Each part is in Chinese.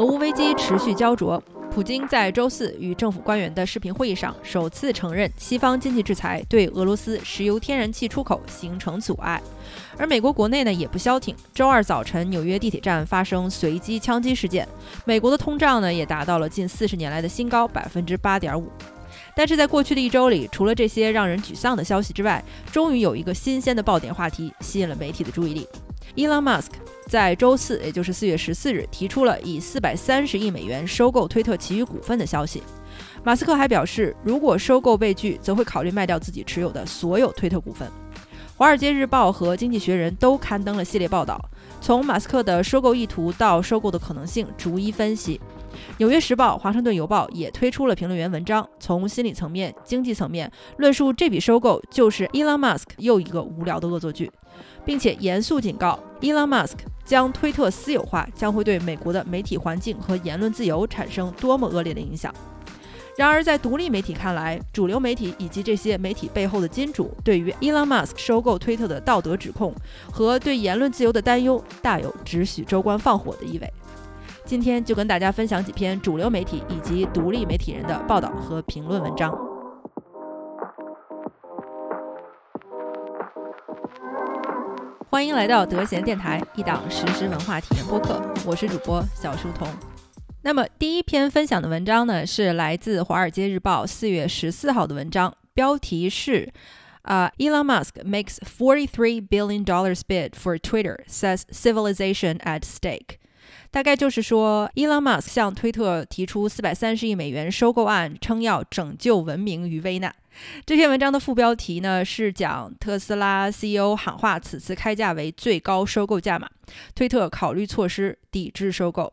俄乌危机持续焦灼，普京在周四与政府官员的视频会议上首次承认，西方经济制裁对俄罗斯石油天然气出口形成阻碍。而美国国内呢也不消停，周二早晨纽约地铁站发生随机枪击事件，美国的通胀呢也达到了近四十年来的新高，百分之八点五。但是在过去的一周里，除了这些让人沮丧的消息之外，终于有一个新鲜的爆点话题吸引了媒体的注意力。Elon Musk 在周四，也就是四月十四日，提出了以四百三十亿美元收购推特其余股份的消息。马斯克还表示，如果收购被拒，则会考虑卖掉自己持有的所有推特股份。《华尔街日报》和《经济学人》都刊登了系列报道，从马斯克的收购意图到收购的可能性逐一分析。《纽约时报》《华盛顿邮报》也推出了评论员文章，从心理层面、经济层面论述这笔收购就是 Elon Musk 又一个无聊的恶作剧。并且严肃警告，Elon Musk 将推特私有化将会对美国的媒体环境和言论自由产生多么恶劣的影响。然而，在独立媒体看来，主流媒体以及这些媒体背后的金主对于 Elon Musk 收购推特的道德指控和对言论自由的担忧，大有只许州官放火的意味。今天就跟大家分享几篇主流媒体以及独立媒体人的报道和评论文章。欢迎来到德贤电台，一档实时文化体验播客。我是主播小书童。那么第一篇分享的文章呢，是来自《华尔街日报》四月十四号的文章，标题是“啊，Elon Musk makes forty-three billion dollars bid for Twitter, says civilization at stake。”大概就是说，Elon Musk 向推特提出四百三十亿美元收购案，称要拯救文明于危难。这篇文章的副标题呢是讲特斯拉 CEO 喊话此次开价为最高收购价码，推特考虑措施抵制收购。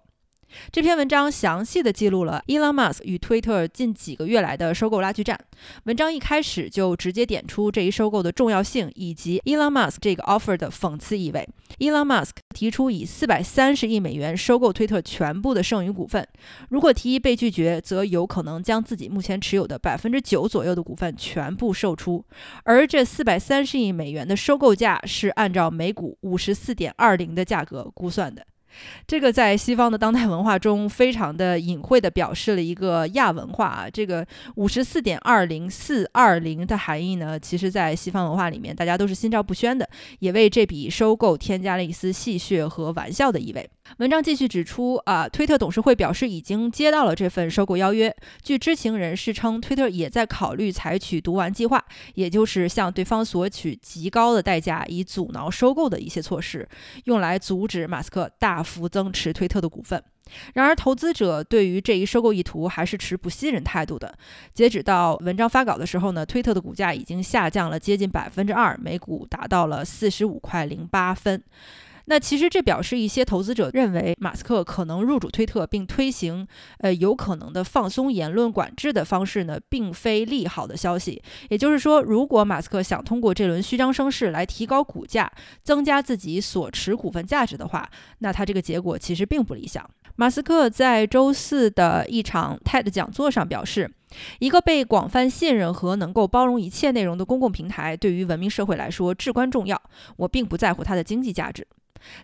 这篇文章详细的记录了 Elon Musk 与推特近几个月来的收购拉锯战。文章一开始就直接点出这一收购的重要性，以及 Elon Musk 这个 offer 的讽刺意味。Elon Musk 提出以四百三十亿美元收购推特全部的剩余股份，如果提议被拒绝，则有可能将自己目前持有的百分之九左右的股份全部售出。而这四百三十亿美元的收购价是按照每股五十四点二零的价格估算的。这个在西方的当代文化中，非常的隐晦的表示了一个亚文化啊。这个五十四点二零四二零的含义呢，其实，在西方文化里面，大家都是心照不宣的，也为这笔收购添加了一丝戏谑和玩笑的意味。文章继续指出，啊，推特董事会表示已经接到了这份收购邀约。据知情人士称，推特也在考虑采取“毒丸计划”，也就是向对方索取极高的代价以阻挠收购的一些措施，用来阻止马斯克大幅增持推特的股份。然而，投资者对于这一收购意图还是持不信任态度的。截止到文章发稿的时候呢，推特的股价已经下降了接近百分之二，每股达到了四十五块零八分。那其实这表示一些投资者认为马斯克可能入主推特并推行呃有可能的放松言论管制的方式呢，并非利好的消息。也就是说，如果马斯克想通过这轮虚张声势来提高股价、增加自己所持股份价值的话，那他这个结果其实并不理想。马斯克在周四的一场 TED 讲座上表示，一个被广泛信任和能够包容一切内容的公共平台对于文明社会来说至关重要。我并不在乎它的经济价值。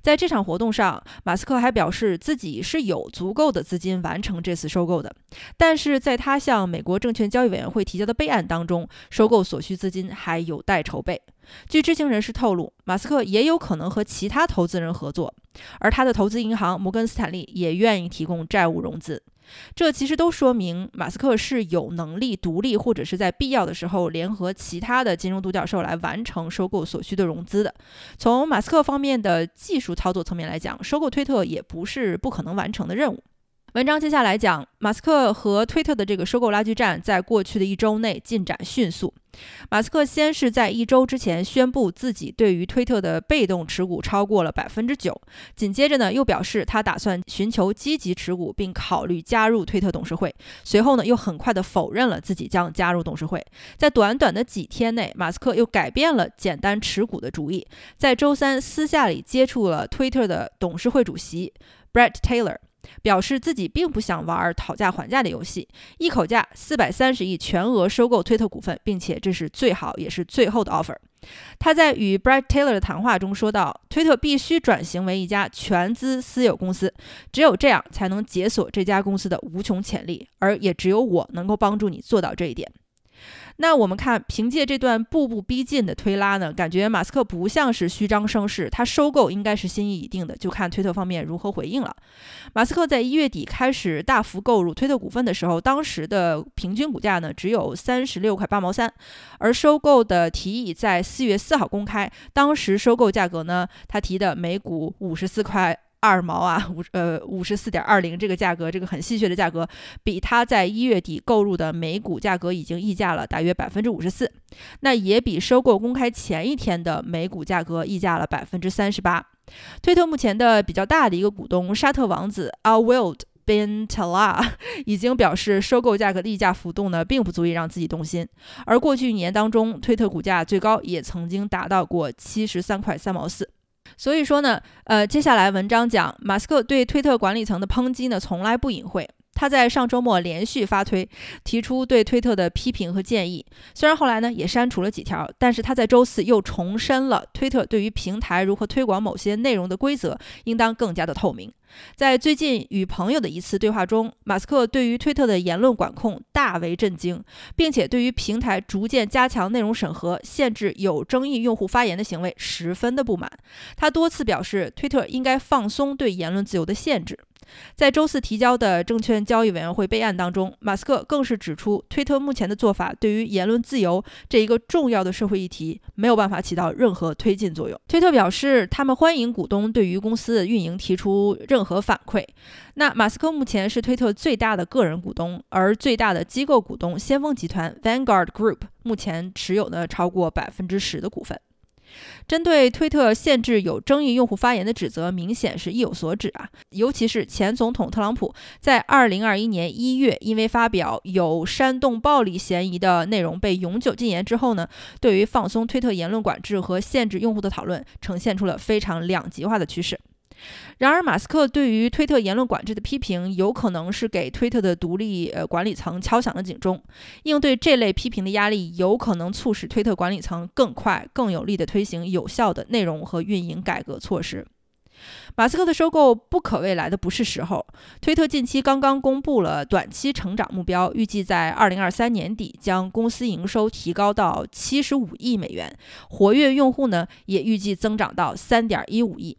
在这场活动上，马斯克还表示自己是有足够的资金完成这次收购的，但是在他向美国证券交易委员会提交的备案当中，收购所需资金还有待筹备。据知情人士透露，马斯克也有可能和其他投资人合作，而他的投资银行摩根斯坦利也愿意提供债务融资。这其实都说明马斯克是有能力独立，或者是在必要的时候联合其他的金融独角兽来完成收购所需的融资的。从马斯克方面的技术操作层面来讲，收购推特也不是不可能完成的任务。文章接下来讲，马斯克和推特的这个收购拉锯战在过去的一周内进展迅速。马斯克先是在一周之前宣布自己对于推特的被动持股超过了百分之九，紧接着呢又表示他打算寻求积极持股，并考虑加入推特董事会。随后呢又很快的否认了自己将加入董事会。在短短的几天内，马斯克又改变了简单持股的主意，在周三私下里接触了推特的董事会主席 Brett Taylor。表示自己并不想玩讨价还价的游戏，一口价四百三十亿全额收购推特股份，并且这是最好也是最后的 offer。他在与 Brad Taylor 的谈话中说道：“推特必须转型为一家全资私有公司，只有这样才能解锁这家公司的无穷潜力，而也只有我能够帮助你做到这一点。”那我们看，凭借这段步步逼近的推拉呢，感觉马斯克不像是虚张声势，他收购应该是心意已定的，就看推特方面如何回应了。马斯克在一月底开始大幅购入推特股份的时候，当时的平均股价呢只有三十六块八毛三，而收购的提议在四月四号公开，当时收购价格呢，他提的每股五十四块。二毛啊，五呃五十四点二零这个价格，这个很戏谑的价格，比他在一月底购入的每股价格已经溢价了大约百分之五十四，那也比收购公开前一天的每股价格溢价了百分之三十八。推特目前的比较大的一个股东沙特王子 Al Wild bin Tala 已经表示，收购价格溢价幅度呢，并不足以让自己动心。而过去一年当中，推特股价最高也曾经达到过七十三块三毛四。所以说呢，呃，接下来文章讲马斯克对推特管理层的抨击呢，从来不隐晦。他在上周末连续发推，提出对推特的批评和建议。虽然后来呢也删除了几条，但是他在周四又重申了推特对于平台如何推广某些内容的规则应当更加的透明。在最近与朋友的一次对话中，马斯克对于推特的言论管控大为震惊，并且对于平台逐渐加强内容审核、限制有争议用户发言的行为十分的不满。他多次表示，推特应该放松对言论自由的限制。在周四提交的证券交易委员会备案当中，马斯克更是指出，推特目前的做法对于言论自由这一个重要的社会议题没有办法起到任何推进作用。推特表示，他们欢迎股东对于公司的运营提出任何反馈。那马斯克目前是推特最大的个人股东，而最大的机构股东先锋集团 Vanguard Group 目前持有的超过百分之十的股份。针对推特限制有争议用户发言的指责，明显是意有所指啊！尤其是前总统特朗普在2021年1月因为发表有煽动暴力嫌疑的内容被永久禁言之后呢，对于放松推特言论管制和限制用户的讨论，呈现出了非常两极化的趋势。然而，马斯克对于推特言论管制的批评，有可能是给推特的独立呃管理层敲响了警钟。应对这类批评的压力，有可能促使推特管理层更快、更有力地推行有效的内容和运营改革措施。马斯克的收购不可谓来的不是时候。推特近期刚刚公布了短期成长目标，预计在2023年底将公司营收提高到75亿美元，活跃用户呢也预计增长到3.15亿。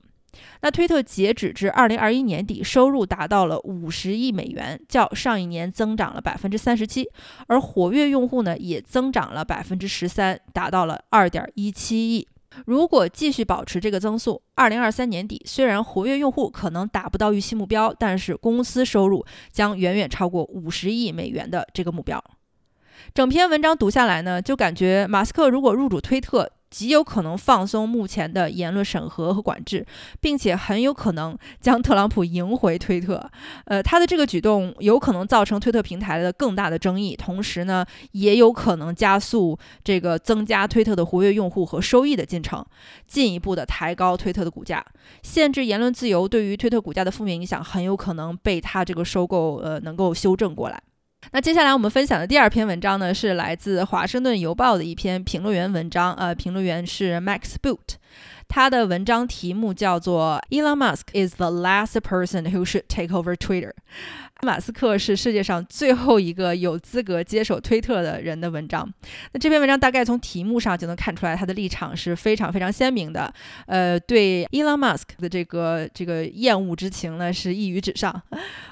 那推特截止至二零二一年底，收入达到了五十亿美元，较上一年增长了百分之三十七，而活跃用户呢也增长了百分之十三，达到了二点一七亿。如果继续保持这个增速，二零二三年底虽然活跃用户可能达不到预期目标，但是公司收入将远远超过五十亿美元的这个目标。整篇文章读下来呢，就感觉马斯克如果入主推特。极有可能放松目前的言论审核和管制，并且很有可能 将特朗普迎回推特。呃，他的这个举动有可能造成推特平台的更大的争议，同时呢，也有可能加速这个增加推特的活跃用户和收益的进程，进一步的抬高推特的股价。限制言论自由对于推特股价的负面影响，很有可能被他这个收购呃能够修正过来。那接下来我们分享的第二篇文章呢，是来自《华盛顿邮报》的一篇评论员文章。呃，评论员是 Max Boot，他的文章题目叫做 “Elon Musk is the last person who should take over Twitter”。马斯克是世界上最后一个有资格接手推特的人的文章。那这篇文章大概从题目上就能看出来，他的立场是非常非常鲜明的。呃，对 Elon Musk 的这个这个厌恶之情呢，是溢于纸上。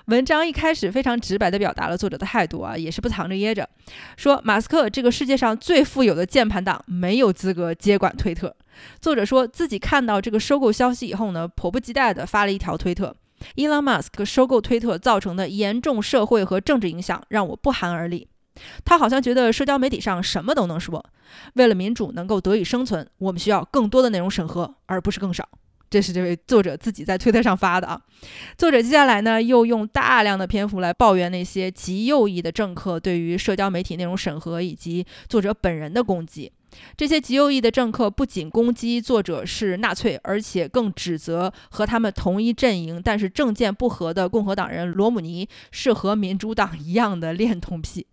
文章一开始非常直白地表达了作者的态度啊，也是不藏着掖着，说马斯克这个世界上最富有的键盘党没有资格接管推特。作者说自己看到这个收购消息以后呢，迫不及待地发了一条推特。Elon Musk 收购推特造成的严重社会和政治影响让我不寒而栗。他好像觉得社交媒体上什么都能说。为了民主能够得以生存，我们需要更多的内容审核，而不是更少。这是这位作者自己在推特上发的啊。作者接下来呢，又用大量的篇幅来抱怨那些极右翼的政客对于社交媒体内容审核以及作者本人的攻击。这些极右翼的政客不仅攻击作者是纳粹，而且更指责和他们同一阵营但是政见不合的共和党人罗姆尼是和民主党一样的恋童癖。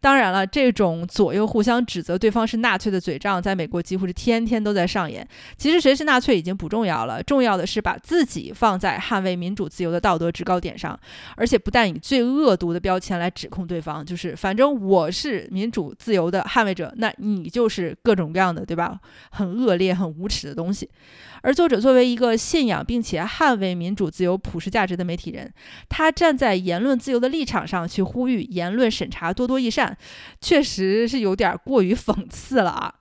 当然了，这种左右互相指责对方是纳粹的嘴仗，在美国几乎是天天都在上演。其实谁是纳粹已经不重要了，重要的是把自己放在捍卫民主自由的道德制高点上，而且不但以最恶毒的标签来指控对方，就是反正我是民主自由的捍卫者，那你就是各种各样的，对吧？很恶劣、很无耻的东西。而作者作为一个信仰并且捍卫民主自由普世价值的媒体人，他站在言论自由的立场上去呼吁言论审查多多益善，确实是有点过于讽刺了啊。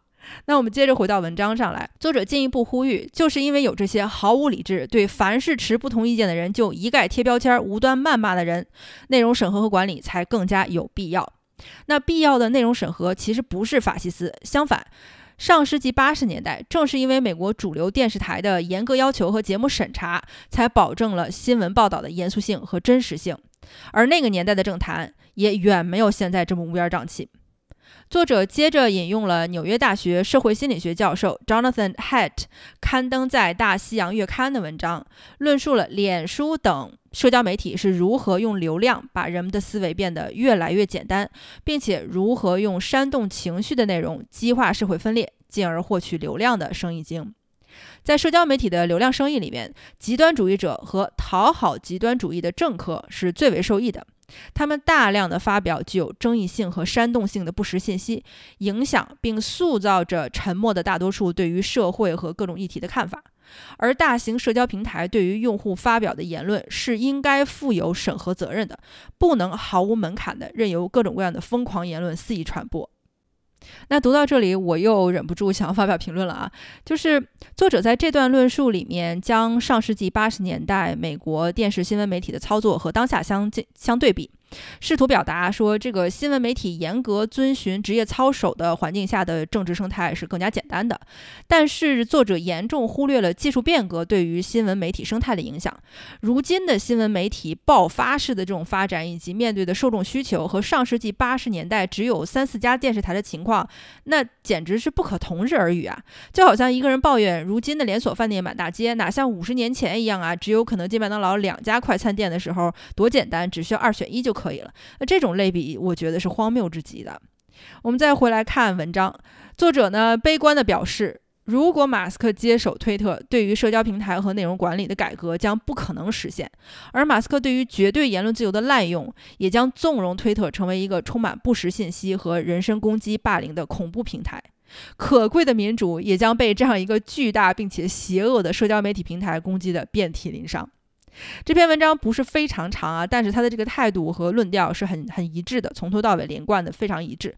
那我们接着回到文章上来，作者进一步呼吁，就是因为有这些毫无理智、对凡是持不同意见的人就一概贴标签、无端谩骂的人，内容审核和管理才更加有必要。那必要的内容审核其实不是法西斯，相反。上世纪八十年代，正是因为美国主流电视台的严格要求和节目审查，才保证了新闻报道的严肃性和真实性。而那个年代的政坛也远没有现在这么乌烟瘴气。作者接着引用了纽约大学社会心理学教授 Jonathan Haidt 刊登在《大西洋月刊》的文章，论述了脸书等社交媒体是如何用流量把人们的思维变得越来越简单，并且如何用煽动情绪的内容激化社会分裂，进而获取流量的生意经。在社交媒体的流量生意里面，极端主义者和讨好极端主义的政客是最为受益的。他们大量的发表具有争议性和煽动性的不实信息，影响并塑造着沉默的大多数对于社会和各种议题的看法。而大型社交平台对于用户发表的言论是应该负有审核责任的，不能毫无门槛的任由各种各样的疯狂言论肆意传播。那读到这里，我又忍不住想要发表评论了啊！就是作者在这段论述里面，将上世纪八十年代美国电视新闻媒体的操作和当下相相对比。试图表达说，这个新闻媒体严格遵循职业操守的环境下的政治生态是更加简单的，但是作者严重忽略了技术变革对于新闻媒体生态的影响。如今的新闻媒体爆发式的这种发展，以及面对的受众需求和上世纪八十年代只有三四家电视台的情况，那简直是不可同日而语啊！就好像一个人抱怨如今的连锁饭店满大街，哪像五十年前一样啊，只有肯德基、麦当劳两家快餐店的时候多简单，只需要二选一就。可可以了，那这种类比，我觉得是荒谬至极的。我们再回来看文章，作者呢悲观地表示，如果马斯克接手推特，对于社交平台和内容管理的改革将不可能实现，而马斯克对于绝对言论自由的滥用，也将纵容推特成为一个充满不实信息和人身攻击、霸凌的恐怖平台，可贵的民主也将被这样一个巨大并且邪恶的社交媒体平台攻击的遍体鳞伤。这篇文章不是非常长啊，但是他的这个态度和论调是很很一致的，从头到尾连贯的，非常一致。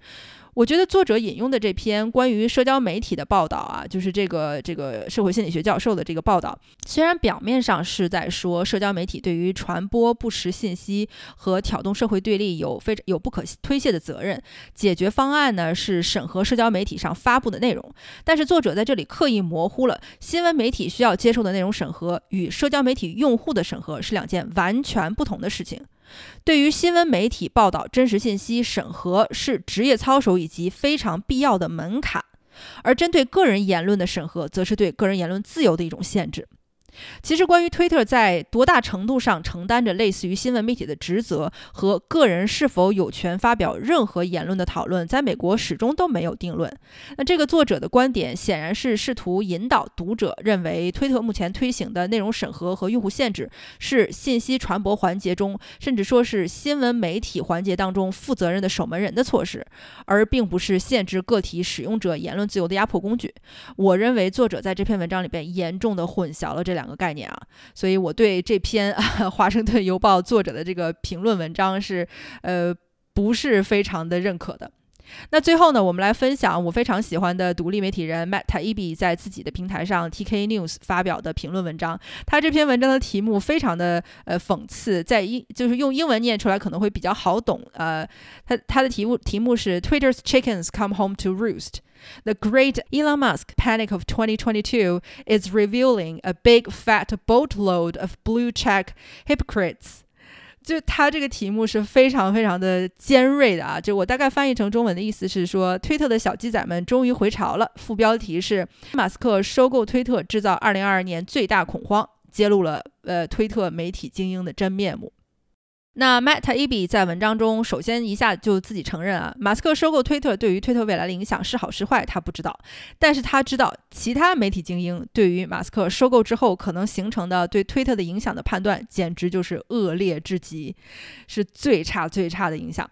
我觉得作者引用的这篇关于社交媒体的报道啊，就是这个这个社会心理学教授的这个报道，虽然表面上是在说社交媒体对于传播不实信息和挑动社会对立有非常有不可推卸的责任，解决方案呢是审核社交媒体上发布的内容，但是作者在这里刻意模糊了新闻媒体需要接受的内容审核与社交媒体用户的审核是两件完全不同的事情。对于新闻媒体报道真实信息，审核是职业操守以及非常必要的门槛；而针对个人言论的审核，则是对个人言论自由的一种限制。其实，关于推特在多大程度上承担着类似于新闻媒体的职责和个人是否有权发表任何言论的讨论，在美国始终都没有定论。那这个作者的观点显然是试图引导读者认为，推特目前推行的内容审核和用户限制是信息传播环节中，甚至说是新闻媒体环节当中负责任的守门人的措施，而并不是限制个体使用者言论自由的压迫工具。我认为作者在这篇文章里边严重的混淆了这两。两个概念啊，所以我对这篇 《华盛顿邮报》作者的这个评论文章是呃不是非常的认可的。那最后呢，我们来分享我非常喜欢的独立媒体人 Matt Taibbi 在自己的平台上 TK News 发表的评论文章。他这篇文章的题目非常的呃讽刺，在英就是用英文念出来可能会比较好懂。呃，他他的题目题目是 Twitter's chickens come home to roost。The great Elon Musk panic of 2022 is revealing a big fat boatload of blue check hypocrites 就他这个题目是非常非常的尖锐的啊！就我大概翻译成中文的意思是说，推特的小鸡仔们终于回潮了。副标题是马斯克收购推特，制造2022年最大恐慌，揭露了呃推特媒体精英的真面目。那 Matt Abe 在文章中首先一下就自己承认啊，马斯克收购推特对于推特未来的影响是好是坏，他不知道，但是他知道其他媒体精英对于马斯克收购之后可能形成的对推特的影响的判断，简直就是恶劣至极，是最差最差的影响。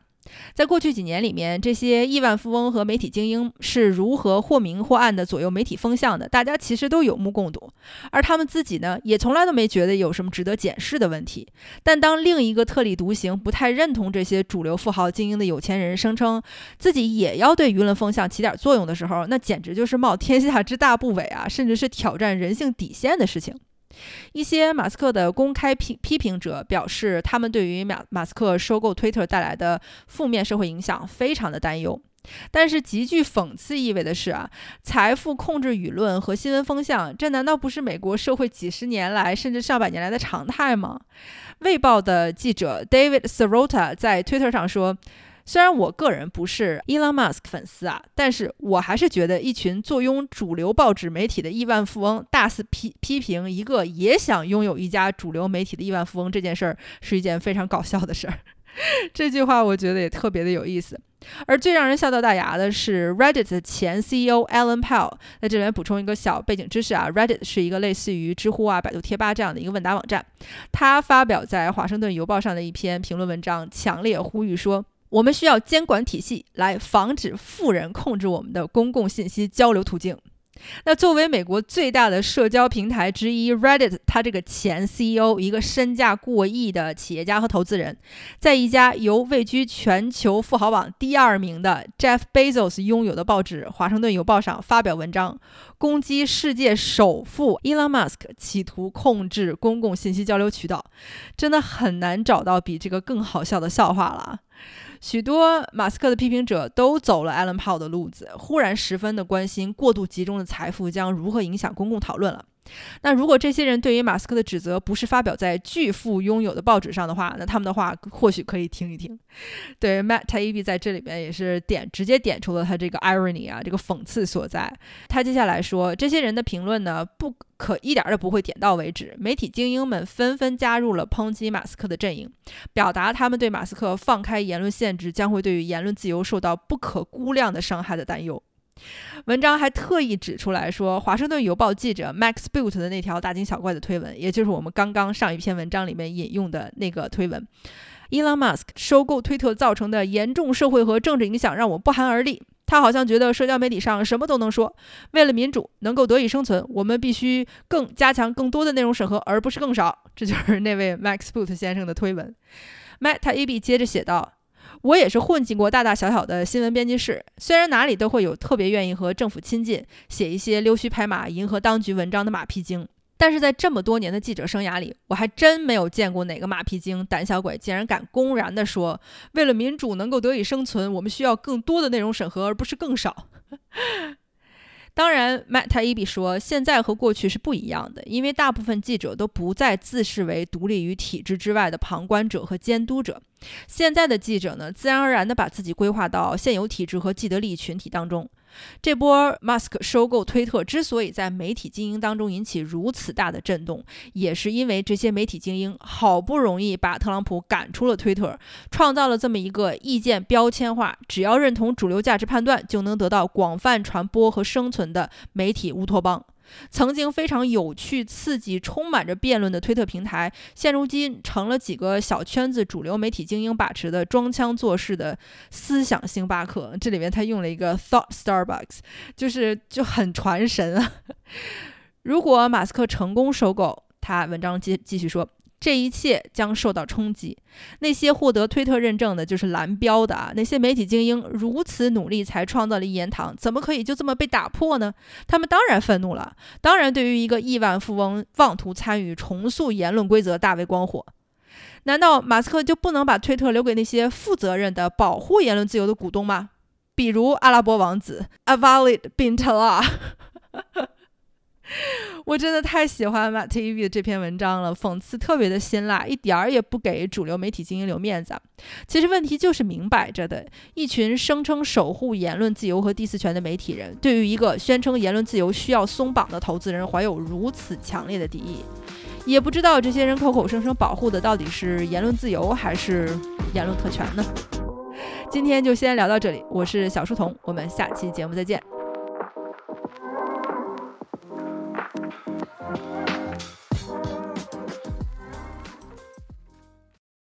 在过去几年里面，这些亿万富翁和媒体精英是如何或明或暗的左右媒体风向的，大家其实都有目共睹。而他们自己呢，也从来都没觉得有什么值得检视的问题。但当另一个特立独行、不太认同这些主流富豪精英的有钱人声称自己也要对舆论风向起点作用的时候，那简直就是冒天下之大不韪啊，甚至是挑战人性底线的事情。一些马斯克的公开批批评者表示，他们对于马马斯克收购推特带来的负面社会影响非常的担忧。但是极具讽刺意味的是啊，财富控制舆论和新闻风向，这难道不是美国社会几十年来甚至上百年来的常态吗？卫报的记者 David Sirota 在推特上说。虽然我个人不是 Elon Musk 粉丝啊，但是我还是觉得一群坐拥主流报纸媒体的亿万富翁大肆批批评一个也想拥有一家主流媒体的亿万富翁这件事儿是一件非常搞笑的事儿。这句话我觉得也特别的有意思。而最让人笑掉大牙的是 Reddit 的前 CEO Alan Powell。在这里补充一个小背景知识啊，Reddit 是一个类似于知乎啊、百度贴吧这样的一个问答网站。他发表在华盛顿邮报上的一篇评论文章，强烈呼吁说。我们需要监管体系来防止富人控制我们的公共信息交流途径。那作为美国最大的社交平台之一，Reddit，它这个前 CEO，一个身价过亿的企业家和投资人，在一家由位居全球富豪榜第二名的 Jeff Bezos 拥有的报纸《华盛顿邮报》上发表文章，攻击世界首富 Elon Musk 企图控制公共信息交流渠道，真的很难找到比这个更好笑的笑话了。许多马斯克的批评者都走了 Alan Paul 的路子，忽然十分的关心过度集中的财富将如何影响公共讨论了。那如果这些人对于马斯克的指责不是发表在巨富拥有的报纸上的话，那他们的话或许可以听一听。对，Matt Taibbi 在这里边也是点直接点出了他这个 irony 啊，这个讽刺所在。他接下来说，这些人的评论呢，不可一点儿都不会点到为止。媒体精英们纷纷加入了抨击马斯克的阵营，表达他们对马斯克放开言论限制将会对于言论自由受到不可估量的伤害的担忧。文章还特意指出来说，《华盛顿邮报》记者 Max Boot 的那条大惊小怪的推文，也就是我们刚刚上一篇文章里面引用的那个推文：Elon Musk 收购推特造成的严重社会和政治影响让我不寒而栗。他好像觉得社交媒体上什么都能说。为了民主能够得以生存，我们必须更加强更多的内容审核，而不是更少。这就是那位 Max Boot 先生的推文。Matt Ab 接着写道。我也是混进过大大小小的新闻编辑室，虽然哪里都会有特别愿意和政府亲近、写一些溜须拍马、迎合当局文章的马屁精，但是在这么多年的记者生涯里，我还真没有见过哪个马屁精、胆小鬼竟然敢公然地说，为了民主能够得以生存，我们需要更多的内容审核，而不是更少。当然，Matt Taibbi 说，现在和过去是不一样的，因为大部分记者都不再自视为独立于体制之外的旁观者和监督者。现在的记者呢，自然而然地把自己规划到现有体制和既得利益群体当中。这波 Musk 收购推特之所以在媒体精英当中引起如此大的震动，也是因为这些媒体精英好不容易把特朗普赶出了推特，创造了这么一个意见标签化，只要认同主流价值判断就能得到广泛传播和生存的媒体乌托邦。曾经非常有趣、刺激、充满着辩论的推特平台，现如今成了几个小圈子主流媒体精英把持的装腔作势的思想星巴克。这里面他用了一个 Thought Starbucks，就是就很传神啊。如果马斯克成功收购，他文章继继续说。这一切将受到冲击。那些获得推特认证的，就是蓝标的啊！那些媒体精英如此努力才创造了一言堂，怎么可以就这么被打破呢？他们当然愤怒了。当然，对于一个亿万富翁妄图参与重塑言论规则，大为光火。难道马斯克就不能把推特留给那些负责任的、保护言论自由的股东吗？比如阿拉伯王子 Avalid bin Talal。我真的太喜欢马特伊比的这篇文章了，讽刺特别的辛辣，一点儿也不给主流媒体精英留面子。其实问题就是明摆着的，一群声称守护言论自由和第四权的媒体人，对于一个宣称言论自由需要松绑的投资人，怀有如此强烈的敌意。也不知道这些人口口声声保护的到底是言论自由还是言论特权呢？今天就先聊到这里，我是小书童，我们下期节目再见。